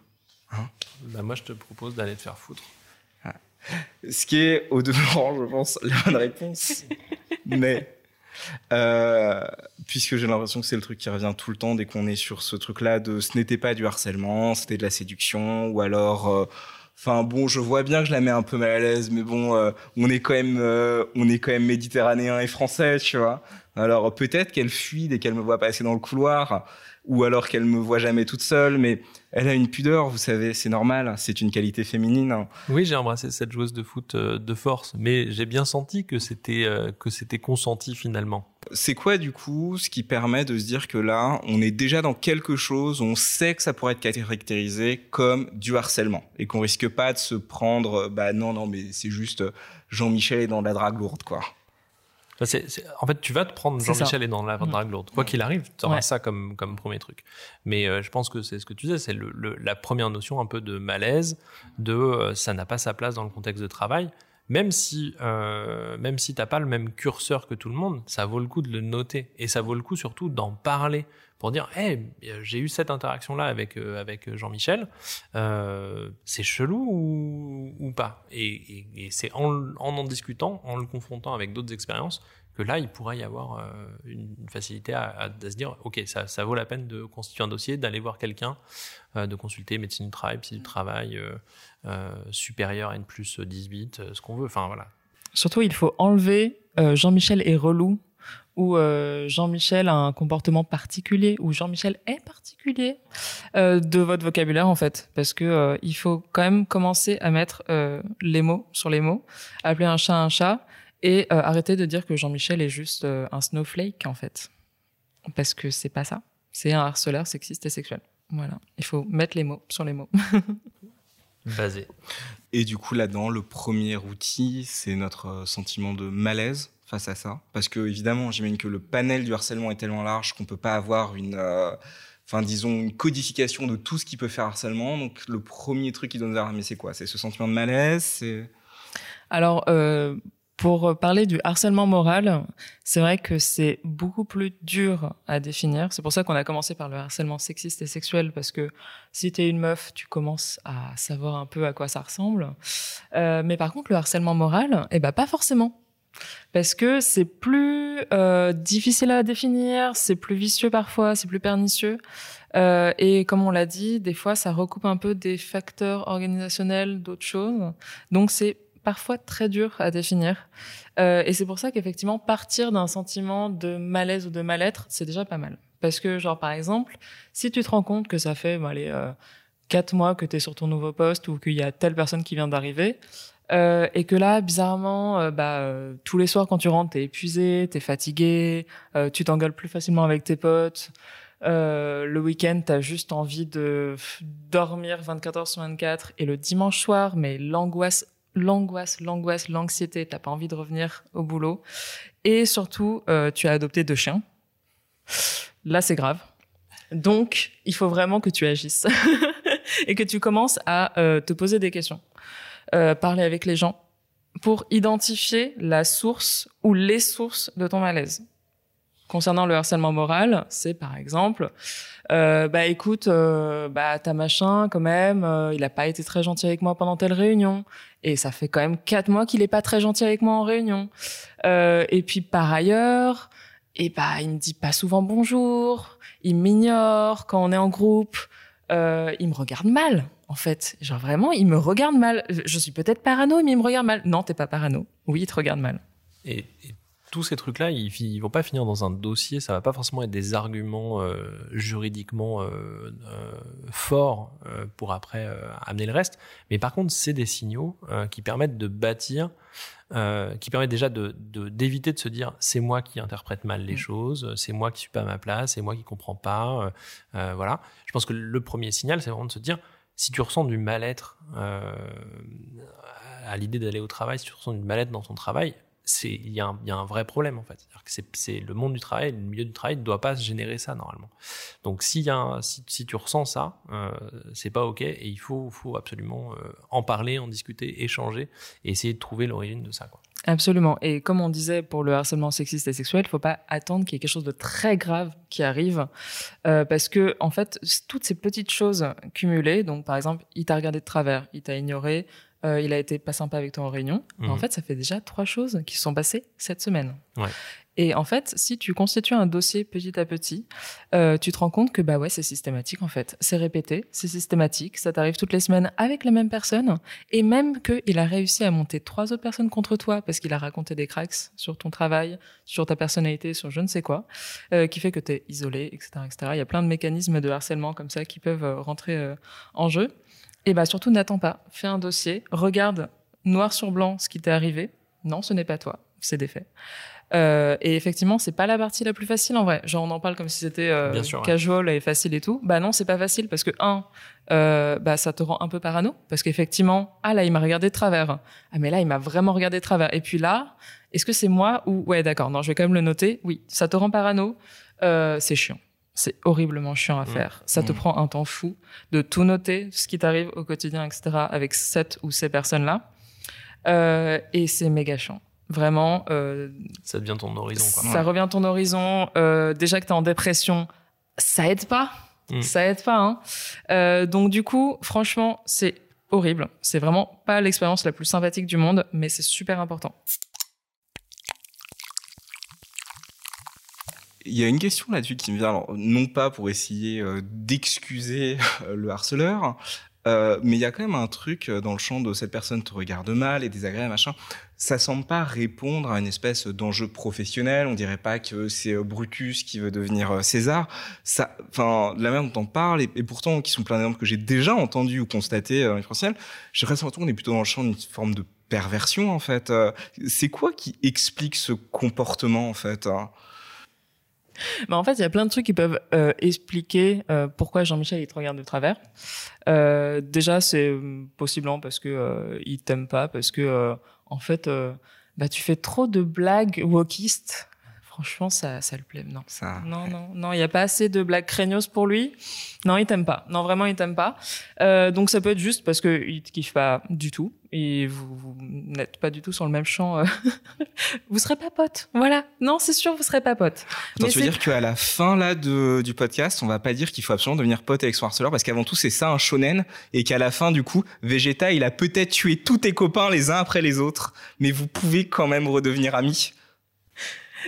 Bah, moi, je te propose d'aller te faire foutre. Ce qui est au demeurant, je pense, la bonne réponse. [laughs] Mais euh, puisque j'ai l'impression que c'est le truc qui revient tout le temps dès qu'on est sur ce truc-là de ce n'était pas du harcèlement, c'était de la séduction, ou alors, euh, enfin bon, je vois bien que je la mets un peu mal à l'aise, mais bon, euh, on est quand même, euh, on est quand même méditerranéen et français, tu vois. Alors peut-être qu'elle fuit dès qu'elle me voit passer dans le couloir, ou alors qu'elle me voit jamais toute seule, mais elle a une pudeur, vous savez, c'est normal, c'est une qualité féminine. Oui, j'ai embrassé cette joueuse de foot euh, de force, mais j'ai bien senti que c'était euh, que c'était consenti finalement. C'est quoi du coup ce qui permet de se dire que là, on est déjà dans quelque chose, on sait que ça pourrait être caractérisé comme du harcèlement et qu'on risque pas de se prendre, euh, bah non, non, mais c'est juste Jean-Michel est dans de la drague lourde, quoi. Enfin, en fait, tu vas te prendre Jean-Michel et dans la drague lourde. Quoi qu'il arrive, tu auras Ouais. ça comme, comme premier truc. Mais euh, je pense que c'est ce que tu disais, c'est le, le- la première notion un peu de malaise, de euh, ça n'a pas sa place dans le contexte de travail. Même si, euh, même si t'as pas le même curseur que tout le monde, ça vaut le coup de le noter. Et ça vaut le coup surtout d'en parler pour dire, hey, j'ai eu cette interaction-là avec, euh, avec Jean-Michel, euh, c'est chelou ou, pas? Et, c'est en, en en discutant, en le confrontant avec d'autres expériences, que là, il pourrait y avoir euh, une facilité à, se dire, ok, ça, ça vaut la peine de constituer un dossier, d'aller voir quelqu'un, euh, de consulter médecine du travail, psy du travail, euh, euh, supérieur N plus 18, euh, ce qu'on veut. Enfin voilà. Surtout, il faut enlever euh, Jean-Michel est relou ou euh, Jean-Michel a un comportement particulier ou Jean-Michel est particulier euh, de votre vocabulaire en fait, parce que euh, il faut quand même commencer à mettre euh, les mots sur les mots, appeler un chat un chat et euh, arrêter de dire que Jean-Michel est juste euh, un snowflake en fait, parce que c'est pas ça. C'est un harceleur sexiste et sexuel. Voilà, il faut mettre les mots sur les mots. [laughs] Basé. Et du coup, là-dedans, le premier outil, c'est notre sentiment de malaise? Face à ça. Parce que, évidemment, j'imagine que le panel du harcèlement est tellement large qu'on peut pas avoir une, euh, disons, une codification de tout ce qui peut faire harcèlement. Donc, le premier truc qui donne mais c'est quoi? C'est ce sentiment de malaise Alors, euh, pour parler du harcèlement moral, c'est vrai que c'est beaucoup plus dur à définir. C'est pour ça qu'on a commencé par le harcèlement sexiste et sexuel, parce que si t'es une meuf, tu commences à savoir un peu à quoi ça ressemble. Euh, mais par contre, le harcèlement moral, eh ben pas forcément. Parce que c'est plus euh, difficile à définir, c'est plus vicieux parfois, c'est plus pernicieux. Euh, et comme on l'a dit, des fois, ça recoupe un peu des facteurs organisationnels, d'autres choses. Donc, c'est parfois très dur à définir. Euh, et c'est pour ça qu'effectivement, partir d'un sentiment de malaise ou de mal-être, c'est déjà pas mal. Parce que, genre, par exemple, si tu te rends compte que ça fait, bon, quatre mois que tu es sur ton nouveau poste ou qu'il y a telle personne qui vient d'arriver, euh, et que là, bizarrement, euh, bah, euh, tous les soirs quand tu rentres, t'es épuisé, t'es fatigué, tu t'engueules plus facilement avec tes potes. Le week-end, t'as juste envie de dormir 24 heures sur 24. Et le dimanche soir, mais l'angoisse, l'angoisse, l'angoisse, l'anxiété, t'as pas envie de revenir au boulot. Et surtout, tu as adopté deux chiens. Là, c'est grave. Donc, il faut vraiment que tu agisses [laughs] et que tu commences à te poser des questions, euh, parler avec les gens pour identifier la source ou les sources de ton malaise. concernant le harcèlement moral, c'est par exemple, euh, bah écoute, euh, bah ta machin quand même, euh, il a pas été très gentil avec moi pendant telle réunion, et ça fait quand même quatre mois qu'il est pas très gentil avec moi en réunion. Euh, et puis par ailleurs, et bah il me dit pas souvent bonjour, il m'ignore quand on est en groupe, euh, il me regarde mal en fait. Genre vraiment, il me regarde mal. Je, suis peut-être parano, mais il me regarde mal. Non, t'es pas parano. Oui, il te regarde mal. Et, et tous ces trucs-là, ils, ils vont pas finir dans un dossier. Ça va pas forcément être des arguments euh, juridiquement euh, euh, forts pour après amener le reste. Mais par contre, c'est des signaux qui permettent de bâtir, euh, qui permettent déjà de d'éviter de, se dire c'est moi qui interprète mal les Mm. choses, c'est moi qui suis pas à ma place, c'est moi qui comprends pas. euh, voilà. Je pense que le premier signal, c'est vraiment de se dire si tu ressens du mal-être euh, à l'idée d'aller au travail, si tu ressens du mal-être dans ton travail, c'est il y, y a un vrai problème en fait. C'est, le monde du travail, le milieu du travail ne doit pas générer ça normalement. Donc s'il y a un- si, si tu ressens ça, euh, c'est pas ok et il faut, faut absolument euh, en parler, en discuter, échanger et essayer de trouver l'origine de ça. Quoi. Absolument. Et comme on disait pour le harcèlement sexiste et sexuel, il faut pas attendre qu'il y ait quelque chose de très grave qui arrive, euh, parce que en fait, toutes ces petites choses cumulées, donc par exemple, il t'a regardé de travers, il t'a ignoré, euh, il a été pas sympa avec toi en réunion. Mhm. En fait, ça fait déjà trois choses qui se sont passées cette semaine. Ouais. Et en fait, si tu constitues un dossier petit à petit, euh, tu te rends compte que bah ouais, c'est systématique en fait. C'est répété, c'est systématique, ça t'arrive toutes les semaines avec la même personne, et même qu'il a réussi à monter trois autres personnes contre toi parce qu'il a raconté des cracks sur ton travail, sur ta personnalité, sur je ne sais quoi, euh, qui fait que tu es isolé, etc., etc. Il y a plein de mécanismes de harcèlement comme ça qui peuvent euh, rentrer euh, en jeu. Et bah surtout, n'attends pas. Fais un dossier, regarde noir sur blanc ce qui t'est arrivé. Non, ce n'est pas toi, c'est des faits. Euh, et effectivement, c'est pas la partie la plus facile en vrai. Genre, on en parle comme si c'était euh, ouais. casual et facile et tout. Bah non, c'est pas facile parce que un, euh, bah ça te rend un peu parano parce qu'effectivement, ah là, il m'a regardé de travers. Ah mais là, il m'a vraiment regardé de travers. Et puis là, est-ce que c'est moi ou ouais, d'accord. Non, je vais quand même le noter. Oui, ça te rend parano. Euh, c'est chiant. C'est horriblement chiant à Mmh. faire. Ça te Mmh. prend un temps fou de tout noter, ce qui t'arrive au quotidien, etc. Avec cette ou ces personnes-là. Euh, et c'est méga chiant. Vraiment, euh, Ça devient ton horizon. Quoi. ça revient ton horizon. Euh, déjà que tu es en dépression, ça aide pas. Mm. Ça aide pas. Hein. Euh, donc du coup, franchement, c'est horrible. C'est vraiment pas l'expérience la plus sympathique du monde, mais c'est super important. Il y a une question là-dessus qui me vient, alors, non pas pour essayer euh, d'excuser euh, le harceleur, euh, mais il y a quand même un truc euh, dans le champ de cette personne te regarde mal et désagréable, machin. Ça semble pas répondre à une espèce d'enjeu professionnel. On dirait pas que c'est euh, Brutus qui veut devenir César. Ça, enfin, de la manière dont on parle, et, pourtant, qui sont plein d'exemples que j'ai déjà entendus ou constatés euh, professionnels, j'ai l'impression qu'on est plutôt dans le champ d'une forme de perversion, en fait. C'est quoi qui explique ce comportement, en fait hein? Mais en fait, il y a plein de trucs qui peuvent euh, expliquer euh, pourquoi Jean-Michel il te regarde de travers. Euh, déjà, c'est euh, possiblement parce que euh, il t'aime pas, parce que euh, en fait, bah tu fais trop de blagues wokistes. Franchement, ça, ça le plaît. Non. ça, Non, non, non, il n'y a pas assez de blagues craignos pour lui. Non, il t'aime pas. Non, vraiment, il t'aime pas. Euh, donc, ça peut être juste parce qu'il te kiffe pas du tout. Et vous, vous n'êtes pas du tout sur le même champ. euh. [laughs] vous serez pas potes. Voilà. Non, c'est sûr, vous serez pas potes. Attends, Mais tu veux dire qu'à la fin là de, du podcast, on va pas dire qu'il faut absolument devenir pote avec son harceleur parce qu'avant tout c'est ça un shonen et qu'à la fin du coup Vegeta il a peut-être tué tous tes copains les uns après les autres, mais vous pouvez quand même redevenir amis.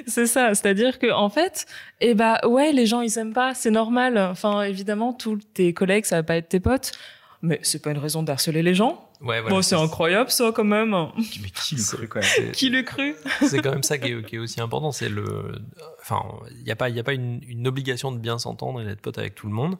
C'est ça, c'est-à-dire que en fait, eh bah ouais, les gens ils aiment pas, c'est normal. Enfin, évidemment, tous tes collègues, ça va pas être tes potes, mais c'est pas une raison d'harceler les gens. Ouais, voilà, bon, c'est incroyable ça quand même. Mais qui le cru quand même C'est- Qui cru c'est quand même ça qui est, qui est aussi important. C'est le, enfin, il n'y a pas, il y a pas une, une obligation de bien s'entendre et d'être pote avec tout le monde.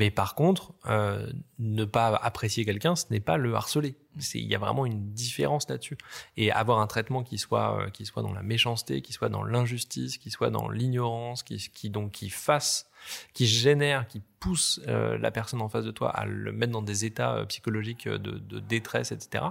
Mais par contre, euh, ne pas apprécier quelqu'un, ce n'est pas le harceler. Il y a vraiment une différence là-dessus. Et avoir un traitement qui soit, euh, qui soit dans la méchanceté, qui soit dans l'injustice, qui soit dans l'ignorance, qui, qui donc qui fasse qui génère, qui pousse euh, la personne en face de toi à le mettre dans des états euh, psychologiques euh, de, de détresse, etc.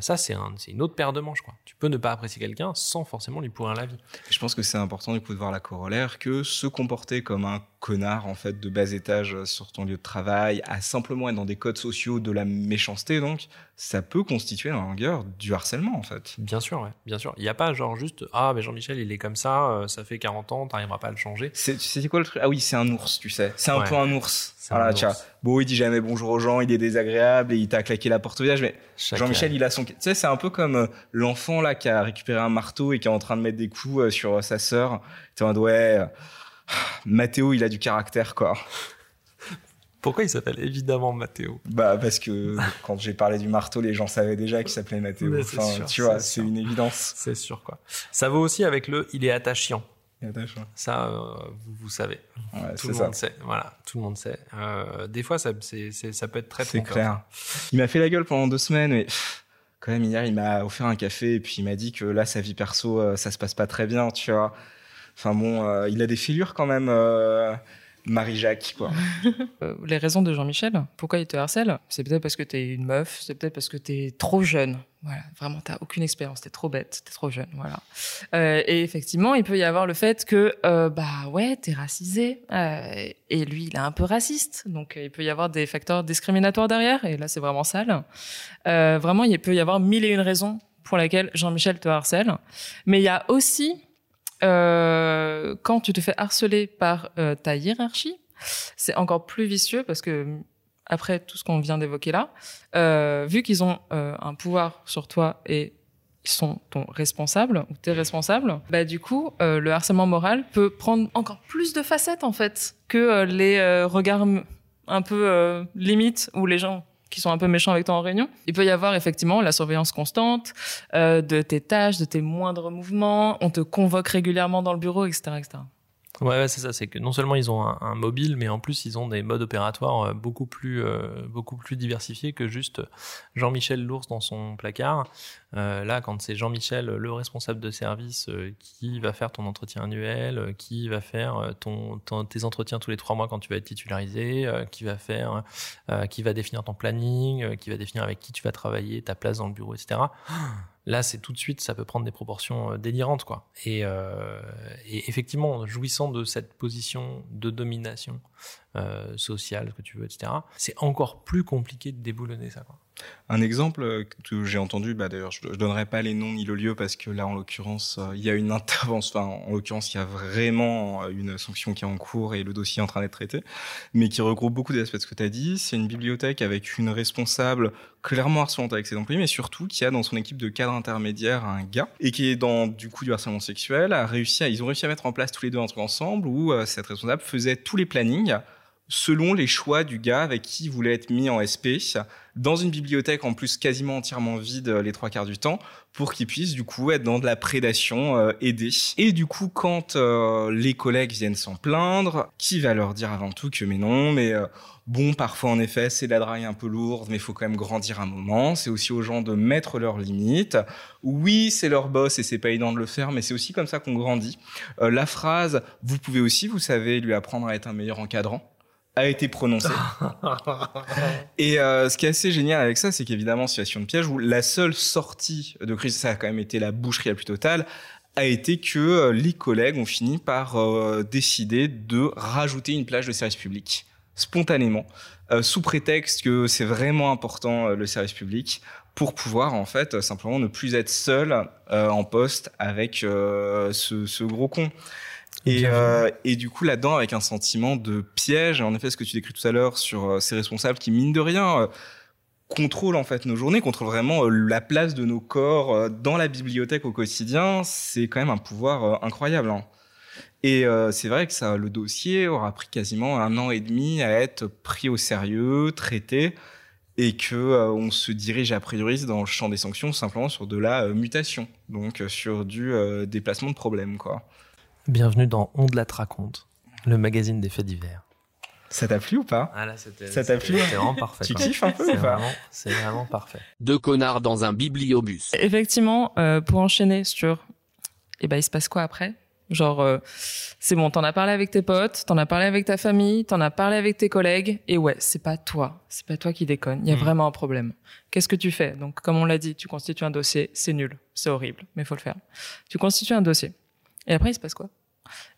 Ça, c'est un, c'est une autre paire de manches. Quoi. Tu peux ne pas apprécier quelqu'un sans forcément lui pourrir la vie. Je pense que c'est important du coup de voir la corollaire que se comporter comme un connard en fait de bas étage sur ton lieu de travail, à simplement être dans des codes sociaux de la méchanceté donc, ça peut constituer en longueur du harcèlement en fait. Bien sûr, ouais, bien sûr. Il n'y a pas genre juste ah mais Jean-Michel il est comme ça, euh, ça fait 40 ans, t'arriveras pas à le changer. C'est, tu sais c'est quoi le truc? Ah oui, c'est un ours, tu sais. C'est un Ouais. peu un ours. Un Voilà, ours. Bon, il dit jamais bonjour aux gens, il est désagréable et il t'a claqué la porte au visage, mais Jean-Michel, il a son. Tu sais, c'est un peu comme euh, l'enfant là qui a récupéré un marteau et qui est en train de mettre des coups euh, sur euh, sa sœur. T'es en mode ouais. Mathéo, il a du caractère quoi. Pourquoi il s'appelle évidemment Mathéo Bah parce que quand j'ai parlé du marteau, les gens savaient déjà qu'il s'appelait Mathéo. Enfin, sûr, tu vois, c'est une évidence. C'est sûr quoi. Ça vaut aussi avec le il est attachant. Ça, euh, vous, vous savez. Tout le ça. monde sait. Voilà, tout le monde sait. Euh, des fois, ça, peut être très C'est clair. Il m'a fait la gueule pendant deux semaines, mais quand même hier, il m'a offert un café et puis il m'a dit que là, sa vie perso, euh, ça se passe pas très bien, tu vois. Enfin bon, euh, il a des fêlures quand même, Marie-Jacques, quoi. [laughs] Euh, les raisons de Jean-Michel, pourquoi il te harcèle C'est peut-être parce que t'es une meuf, c'est peut-être parce que t'es trop jeune. Voilà, vraiment, t'as aucune expérience, t'es trop bête, t'es trop jeune, voilà. Euh, et effectivement, il peut y avoir le fait que, euh, bah ouais, t'es racisé, euh, et lui, il est un peu raciste, donc il peut y avoir des facteurs discriminatoires derrière, et là, c'est vraiment sale. Vraiment, il peut y avoir mille et une raisons pour lesquelles Jean-Michel te harcèle, mais il y a aussi euh, quand tu te fais harceler par euh, ta hiérarchie, c'est encore plus vicieux parce que après tout ce qu'on vient d'évoquer là, euh, vu qu'ils ont euh, un pouvoir sur toi et ils sont ton responsable ou t'es responsable, bah du coup le harcèlement moral peut prendre encore plus de facettes en fait que les regards un peu limites ou les gens qui sont un peu méchants avec toi en réunion. Il peut y avoir effectivement la surveillance constante euh, de tes tâches, de tes moindres mouvements. On te convoque régulièrement dans le bureau, etc., etc. Ouais, ouais, c'est ça. C'est que non seulement ils ont un, mobile, mais en plus ils ont des modes opératoires euh, beaucoup plus, euh, beaucoup plus diversifiés que juste Jean-Michel l'ours dans son placard. Euh, là, quand c'est Jean-Michel, le responsable de service, euh, qui va faire ton entretien annuel, euh, qui va faire ton, ton- tes entretiens tous les trois mois quand tu vas être titularisé, qui va faire, qui va définir ton planning, qui va définir avec qui tu vas travailler, ta place dans le bureau, etc. Là, c'est tout de suite, ça peut prendre des proportions euh, délirantes, quoi. Et, euh, et effectivement, jouissant de cette position de domination euh, sociale, ce que tu veux, etc., c'est encore plus compliqué de déboulonner ça. Un exemple euh, que j'ai entendu, bah d'ailleurs, je, je donnerai pas les noms ni le lieu parce que là, en l'occurrence, euh, il y a une intervention, en l'occurrence, il y a vraiment euh, une sanction qui est en cours et le dossier est en train d'être traité, mais qui regroupe beaucoup d'aspects de ce que tu as dit. C'est une bibliothèque avec une responsable clairement harcelante avec ses employés, mais surtout qui a dans son équipe de cadre intermédiaire un gars et qui est dans du coup du harcèlement sexuel, ils ont réussi à mettre en place tous les deux un truc ensemble où cette responsable faisait tous les plannings selon les choix du gars avec qui il voulait être mis en SP dans une bibliothèque en plus quasiment entièrement vide euh, les trois quarts du temps pour qu'il puisse du coup être dans de la prédation euh, aidée. Et du coup quand euh, les collègues viennent s'en plaindre, qui va leur dire avant tout que mais non, mais euh, bon parfois en effet c'est la drague un peu lourde mais il faut quand même grandir un moment, c'est aussi aux gens de mettre leurs limites. Oui c'est leur boss et c'est pas évident de le faire mais c'est aussi comme ça qu'on grandit. Euh, la phrase vous pouvez aussi vous savez lui apprendre à être un meilleur encadrant a été prononcée. [laughs] Et euh, ce qui est assez génial avec ça, c'est qu'évidemment, situation de piège où la seule sortie de crise, ça a quand même été la boucherie la plus totale, a été que euh, les collègues ont fini par euh, décider de rajouter une plage de service public spontanément, euh, sous prétexte que c'est vraiment important euh, le service public pour pouvoir en fait euh, simplement ne plus être seul euh, en poste avec euh, ce, ce gros con. Et, euh, et du coup là-dedans avec un sentiment de piège, en effet ce que tu décris tout à l'heure sur euh, ces responsables qui mine de rien euh, contrôlent en fait nos journées, contrôlent vraiment la place de nos corps dans la bibliothèque au quotidien, c'est quand même un pouvoir incroyable. hein. Et euh, c'est vrai que ça, le dossier aura pris quasiment un an et demi à être pris au sérieux, traité, et que euh, on se dirige a priori dans le champ des sanctions simplement sur de la euh, mutation, donc sur du déplacement de problème, quoi. Bienvenue dans On de la te raconte, le magazine des faits divers. Ça t'a plu ou pas Ah là. Ça t'a plu C'était vraiment parfait. Tu kiffes un peu C'est ou pas vraiment, c'est vraiment parfait. Deux connards dans un bibliobus. Effectivement, euh, pour enchaîner sur, eh ben, il se passe quoi après? Genre, euh, c'est bon, t'en as parlé avec tes potes, t'en as parlé avec ta famille, t'en as parlé avec tes collègues, et ouais, c'est pas toi, c'est pas toi qui déconne. Il y a Mm. vraiment un problème. Qu'est-ce que tu fais? Donc, comme on l'a dit, tu constitues un dossier, c'est nul, c'est horrible, mais faut le faire. Tu constitues un dossier. Et après, il se passe quoi?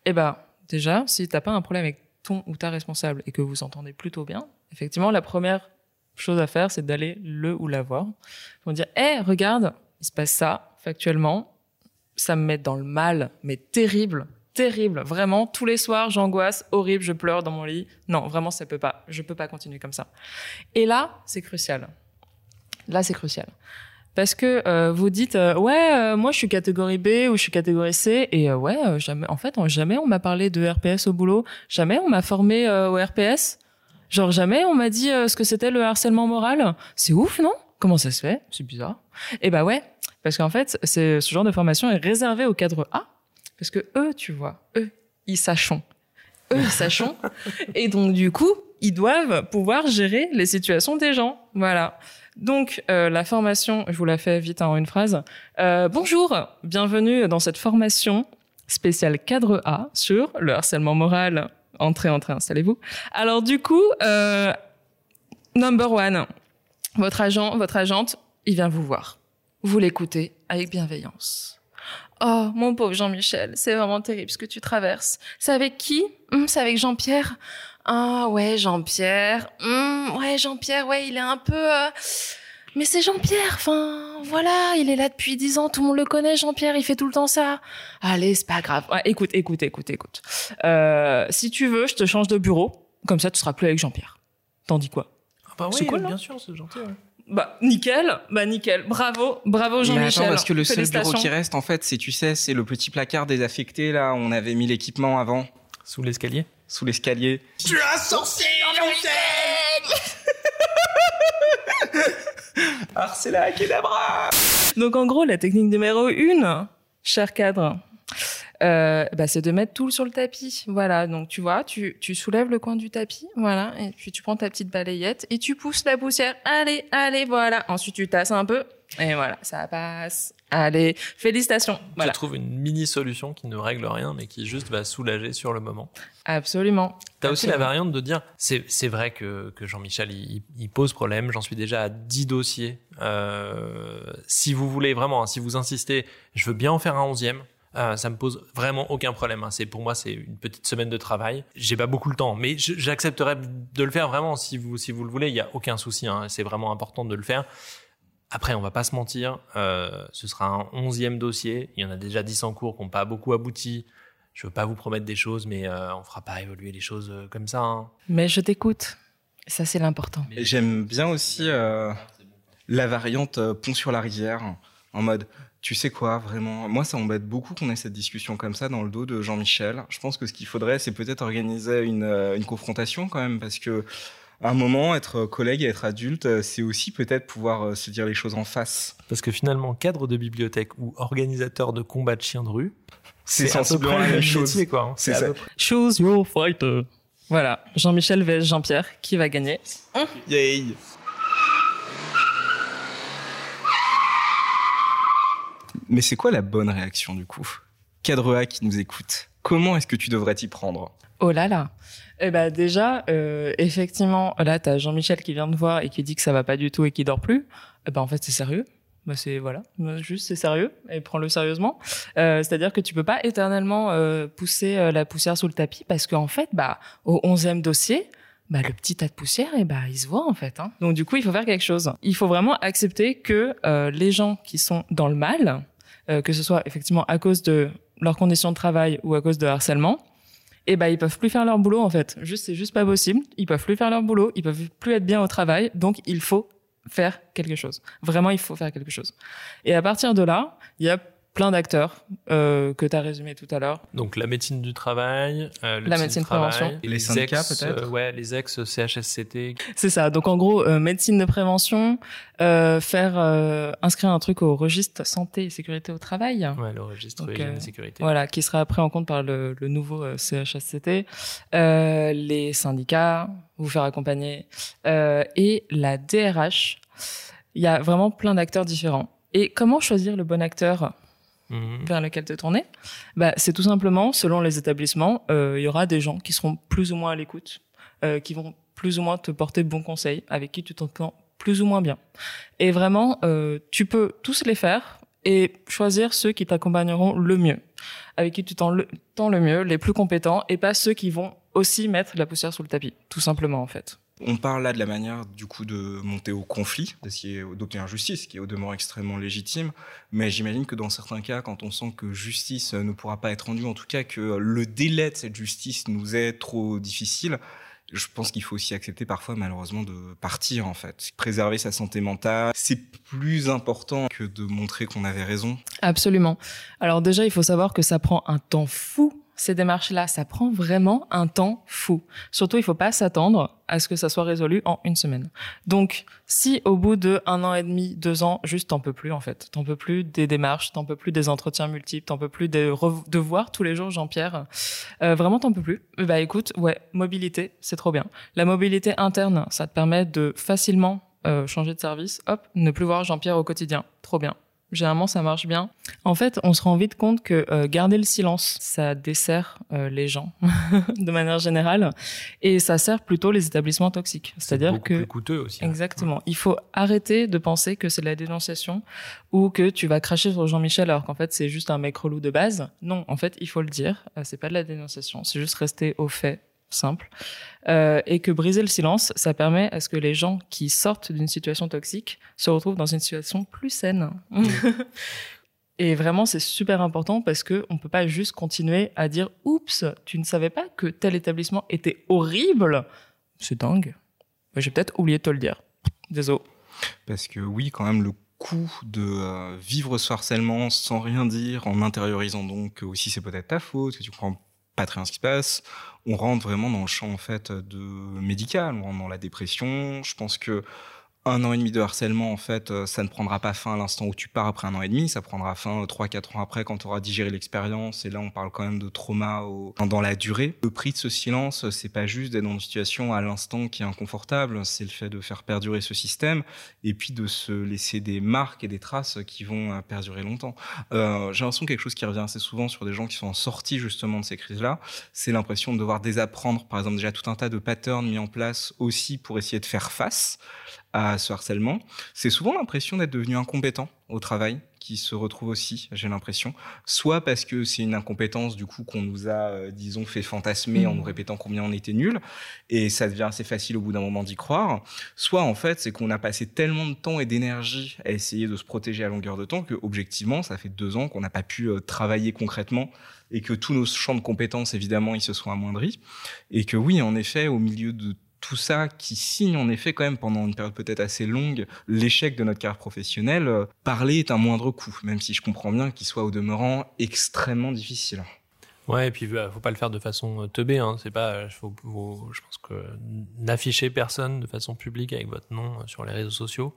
Eh ben, déjà, si t'as pas un problème avec ton ou ta responsable et que vous entendez plutôt bien, effectivement, la première chose à faire, c'est d'aller le ou la voir. Vont dire, hé, regarde, il se passe ça, factuellement, ça me met dans le mal, mais terrible, terrible. Vraiment, tous les soirs, j'angoisse, horrible, je pleure dans mon lit. Non, vraiment, ça peut pas. Je peux pas continuer comme ça. Et là, c'est crucial. Là, c'est crucial. Parce que euh, vous dites euh, ouais euh, moi je suis catégorie B ou je suis catégorie C. Et euh, ouais euh, jamais en fait jamais on m'a parlé de RPS au boulot. Jamais on m'a formé euh, au RPS genre jamais on m'a dit euh, ce que c'était le harcèlement moral. C'est ouf non? Comment ça se fait? C'est bizarre. Et bah ouais parce qu'en fait c'est ce genre de formation est réservé au cadre A. Parce que eux tu vois eux ils sachent. Eux ils sachent. [laughs] Et donc du coup ils doivent pouvoir gérer les situations des gens voilà donc euh, la formation, je vous la fais vite en une phrase. Euh, bonjour, bienvenue dans cette formation spéciale cadre A sur le harcèlement moral. Entrez, entrez, installez-vous. Alors du coup, euh, number one, votre agent, votre agente, il vient vous voir. Vous l'écoutez avec bienveillance. Oh, mon pauvre Jean-Michel, c'est vraiment terrible ce que tu traverses. C'est avec qui? Hum, C'est avec Jean-Pierre? Ah ouais, Jean-Pierre. Hum, ouais, Jean-Pierre, ouais, il est un peu... euh, Mais c'est Jean-Pierre, enfin, voilà, il est là depuis dix ans, tout le monde le connaît, Jean-Pierre, il fait tout le temps ça. Allez, c'est pas grave. Ouais, écoute, écoute, écoute, écoute. Euh, si tu veux, je te change de bureau, comme ça tu seras plus avec Jean-Pierre. T'en dis quoi? Ah bah C'est oui, cool, bien sûr, c'est gentil. ouais. Bah, nickel, bah nickel, bravo, bravo Mais Jean-Michel. attends, parce que le seul bureau qui reste, en fait, c'est, tu sais, c'est le petit placard désaffecté, là, où on avait mis l'équipement avant, Sous l'escalier. Sous l'escalier. Tu as sorti Ah, c'est la Kedabra Donc en gros, la technique numéro une, cher cadre, euh, bah, c'est de mettre tout sur le tapis. Voilà, donc tu vois, tu, tu soulèves le coin du tapis, voilà, et puis tu prends ta petite balayette et tu pousses la poussière. Allez, allez, voilà. Ensuite, tu tasses un peu et voilà, ça passe. Allez, félicitations. Voilà, Tu trouves une mini solution qui ne règle rien, mais qui juste va soulager sur le moment. absolument. T'as aussi la variante de dire, c'est vrai que, que Jean-Michel, il, il pose problème, j'en suis déjà à 10 dossiers. Euh, si vous voulez vraiment, hein, si vous insistez, je veux bien en faire un onzième. Euh, ça me pose vraiment aucun problème. hein. C'est pour moi, c'est une petite semaine de travail. J'ai pas beaucoup le temps, mais j'accepterais de le faire vraiment si vous si vous le voulez. Il y a aucun souci. hein. C'est vraiment important de le faire. Après, on va pas se mentir, euh, ce sera un onzième dossier. Il y en a déjà 10 en cours qui n'ont pas beaucoup abouti. Je veux pas vous promettre des choses, mais euh, on fera pas évoluer les choses euh, comme ça. hein. Mais je t'écoute. Ça, c'est l'important. Et J'aime bien aussi euh, la variante euh, pont sur la rivière, en mode, tu sais quoi, vraiment, moi ça m'embête beaucoup qu'on ait cette discussion comme ça dans le dos de Jean-Michel. Je pense que ce qu'il faudrait, c'est peut-être organiser une, euh, une confrontation quand même, parce que à un moment, être collègue et être adulte, euh, c'est aussi peut-être pouvoir euh, se dire les choses en face. Parce que finalement, cadre de bibliothèque ou organisateur de combat de chiens de rue, C'est sensiblement la même chose. métier, quoi. hein. C'est ça. Choose your fighter. Voilà, Jean-Michel vs Jean-Pierre, qui va gagner Yay Mais c'est quoi la bonne réaction du coup? Cadre A qui nous écoute, comment est-ce que tu devrais t'y prendre? Oh là là. Eh ben déjà, euh, effectivement, là t'as Jean-Michel qui vient te voir et qui dit que ça va pas du tout et qui dort plus. Eh ben en fait c'est sérieux. Bah c'est voilà, Bah, juste c'est sérieux et prends-le sérieusement. Euh, C'est-à-dire que tu peux pas éternellement euh, pousser la poussière sous le tapis parce qu'en fait, bah au onzième dossier, bah le petit tas de poussière, et bah il se voit en fait. Hein. Donc du coup il faut faire quelque chose. Il faut vraiment accepter que les gens qui sont dans le mal, que ce soit effectivement à cause de leurs conditions de travail ou à cause de harcèlement, et ben ils peuvent plus faire leur boulot en fait. C'est juste pas possible. Ils peuvent plus faire leur boulot, ils peuvent plus être bien au travail, donc il faut faire quelque chose. Vraiment, il faut faire quelque chose. Et à partir de là, il y a plein d'acteurs euh, que tu as résumé tout à l'heure. Donc la médecine du travail, euh, le La médecine travail, prévention. Et les syndicats, ex, peut-être euh, Ouais, les ex CHSCT. C'est ça. Donc en gros, euh, médecine de prévention, euh, faire euh, inscrire un truc au registre santé et sécurité au travail. Ouais, le registre Donc, hygiène euh, et sécurité. Voilà, qui sera pris en compte par le, le nouveau euh, CHSCT, euh, les syndicats, vous faire accompagner, euh, et la DRH. Il y a vraiment plein d'acteurs différents. Et comment choisir le bon acteur? Mhm. vers lequel te tourner, bah, c'est tout simplement, selon les établissements, euh, il y aura des gens qui seront plus ou moins à l'écoute, euh, qui vont plus ou moins te porter bons conseils, avec qui tu t'entends plus ou moins bien. Et vraiment, euh, tu peux tous les faire et choisir ceux qui t'accompagneront le mieux, avec qui tu t'entends le, le mieux, les plus compétents, et pas ceux qui vont aussi mettre la poussière sous le tapis, tout simplement en fait. On parle là de la manière du coup de monter au conflit, d'essayer d'obtenir justice, qui est au demeurant extrêmement légitime. Mais j'imagine que dans certains cas, quand on sent que justice ne pourra pas être rendue, en tout cas que le délai de cette justice nous est trop difficile, je pense qu'il faut aussi accepter parfois malheureusement de partir en fait. Préserver sa santé mentale, c'est plus important que de montrer qu'on avait raison. Absolument. Alors déjà, il faut savoir que ça prend un temps fou. Ces démarches-là, ça prend vraiment un temps fou. Surtout, il faut pas s'attendre à ce que ça soit résolu en une semaine. Donc, si au bout de un an et demi, deux ans, juste t'en peux plus en fait, t'en peux plus des démarches, t'en peux plus des entretiens multiples, t'en peux plus de, voir tous les jours Jean-Pierre, euh, vraiment t'en peux plus. Eh Bah écoute, ouais, mobilité, c'est trop bien. La mobilité interne, ça te permet de facilement euh, changer de service, hop, ne plus voir Jean-Pierre au quotidien, trop bien. Généralement, ça marche bien. En fait, on se rend vite compte que euh, garder le silence, ça dessert euh, les gens [laughs] de manière générale, et ça sert plutôt les établissements toxiques. C'est-à-dire beaucoup que plus coûteux aussi. hein. Exactement. Il faut arrêter de penser que c'est de la dénonciation ou que tu vas cracher sur Jean-Michel alors qu'en fait c'est juste un mec relou de base. Non, en fait, il faut le dire. Euh, C'est pas de la dénonciation. C'est juste rester au fait simple. Euh, et que briser le silence, ça permet à ce que les gens qui sortent d'une situation toxique se retrouvent dans une situation plus saine. [laughs] Et vraiment, c'est super important parce que on peut pas juste continuer à dire oups, tu ne savais pas que tel établissement était horrible. C'est dingue. J'ai peut-être oublié de te le dire. Désolé. Parce que oui, quand même, le coût de euh, vivre ce harcèlement sans rien dire, en intériorisant donc que aussi c'est peut-être ta faute, que tu comprends pas très bien ce qui se passe, on rentre vraiment dans le champ en fait de médical, on rentre dans la dépression. Je pense que un an et demi de harcèlement, en fait, euh, ça ne prendra pas fin à l'instant où tu pars après un an et demi, ça prendra fin euh, trois, quatre ans après quand tu auras digéré l'expérience. Et là, on parle quand même de trauma au- dans la durée. Le prix de ce silence, c'est pas juste d'être dans une situation à l'instant qui est inconfortable, c'est le fait de faire perdurer ce système et puis de se laisser des marques et des traces qui vont euh, perdurer longtemps. Euh, J'ai l'impression que quelque chose qui revient assez souvent sur des gens qui sont en sortie justement de ces crises-là, c'est l'impression de devoir désapprendre, par exemple, déjà tout un tas de patterns mis en place aussi pour essayer de faire face à ce harcèlement. C'est souvent l'impression d'être devenu incompétent au travail qui se retrouve aussi, j'ai l'impression. Soit parce que c'est une incompétence du coup qu'on nous a, euh, disons, fait fantasmer en nous répétant combien on était nul, et ça devient assez facile au bout d'un moment d'y croire. Soit en fait, c'est qu'on a passé tellement de temps et d'énergie à essayer de se protéger à longueur de temps que objectivement, ça fait deux ans qu'on n'a pas pu euh, travailler concrètement et que tous nos champs de compétences, évidemment, ils se sont amoindris. Et que oui, en effet, au milieu de tout ça qui signe en effet quand même pendant une période peut-être assez longue l'échec de notre carrière professionnelle, euh, parler est un moindre coût, même si je comprends bien qu'il soit au demeurant extrêmement difficile. Ouais, et puis euh, faut pas le faire de façon euh, teubée. Hein. C'est pas, faut, je pense que n'afficher personne de façon publique avec votre nom sur les réseaux sociaux.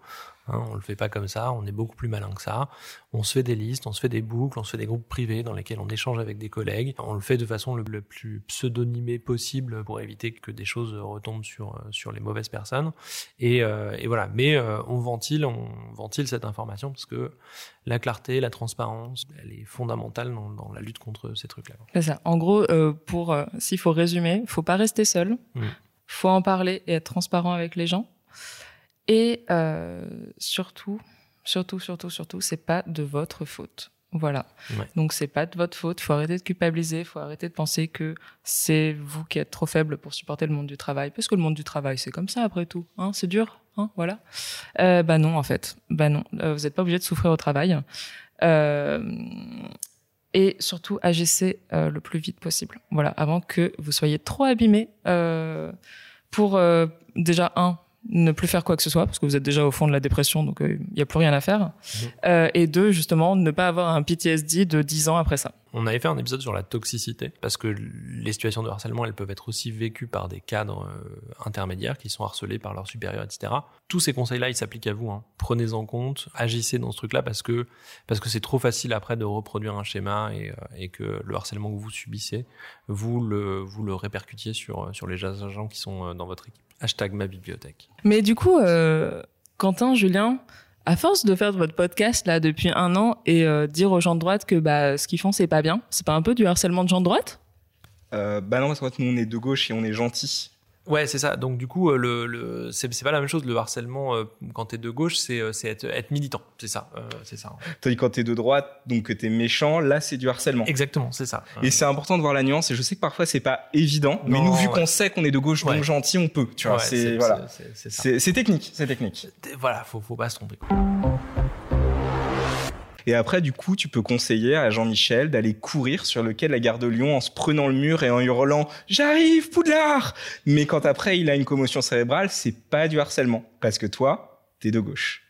Hein, on le fait pas comme ça. On est beaucoup plus malin que ça. On se fait des listes, on se fait des boucles, on se fait des groupes privés dans lesquels on échange avec des collègues. On le fait de façon le, le plus pseudonymée possible pour éviter que des choses retombent sur euh, sur les mauvaises personnes. Et, euh, et voilà. Mais euh, on ventile, on ventile cette information parce que la clarté, la transparence, elle est fondamentale dans, dans la lutte contre ces trucs-là. C'est ça. En gros, euh, pour s'il faut résumer, faut pas rester seul. Mm. Faut en parler et être transparent avec les gens. Et euh, surtout, surtout, surtout, surtout, c'est pas de votre faute. Voilà. Ouais. Donc c'est pas de votre faute. Faut arrêter de culpabiliser. Faut arrêter de penser que c'est vous qui êtes trop faible pour supporter le monde du travail. Parce que le monde du travail, c'est comme ça après tout. Hein, c'est dur. Hein, voilà. Euh, bah non, en fait. Bah non. Euh, vous n'êtes pas obligé de souffrir au travail. Euh, et surtout agissez euh, le plus vite possible. Voilà, avant que vous soyez trop abîmé pour déjà un ne plus faire quoi que ce soit parce que vous êtes déjà au fond de la dépression donc il n'y a plus rien à faire Euh, et deux justement ne pas avoir un PTSD de 10 ans après ça On avait fait un épisode sur la toxicité, parce que les situations de harcèlement, elles peuvent être aussi vécues par des cadres euh, intermédiaires qui sont harcelés par leurs supérieurs, etc. Tous ces conseils-là, ils s'appliquent à vous. Hein. Prenez en compte, agissez dans ce truc-là, parce que parce que c'est trop facile après de reproduire un schéma et, euh, et que le harcèlement que vous subissez, vous le vous le répercutiez sur sur les agents qui sont euh, dans votre équipe. Hashtag ma bibliothèque. mais du coup euh, Quentin Julien À force de faire votre podcast là depuis un an et euh, dire aux gens de droite que bah, ce qu'ils font c'est pas bien, c'est pas un peu du harcèlement de gens de droite? Euh, Bah non, parce que nous on est de gauche et on est gentil. Ouais, c'est ça. Donc du coup, euh, le, le c'est pas la même chose. Le harcèlement euh, quand t'es de gauche, c'est euh, c'est être, être militant. C'est ça. Euh, c'est ça. Que quand t'es de droite, donc que t'es méchant, là c'est du harcèlement. Exactement, c'est ça. Et c'est important de voir la nuance. Et je sais que parfois c'est pas évident, mais nous vu ouais. qu'on sait qu'on est de gauche Ouais. donc gentil, on peut. Tu vois, Ouais, c'est voilà, c'est technique, c'est technique. Voilà, faut faut pas se tromper. Et après, du coup, tu peux conseiller à Jean-Michel d'aller courir sur le quai de la gare de Lyon en se prenant le mur et en hurlant J'arrive, Poudlard Mais quand après il a une commotion cérébrale, c'est pas du harcèlement. Parce que toi, t'es de gauche.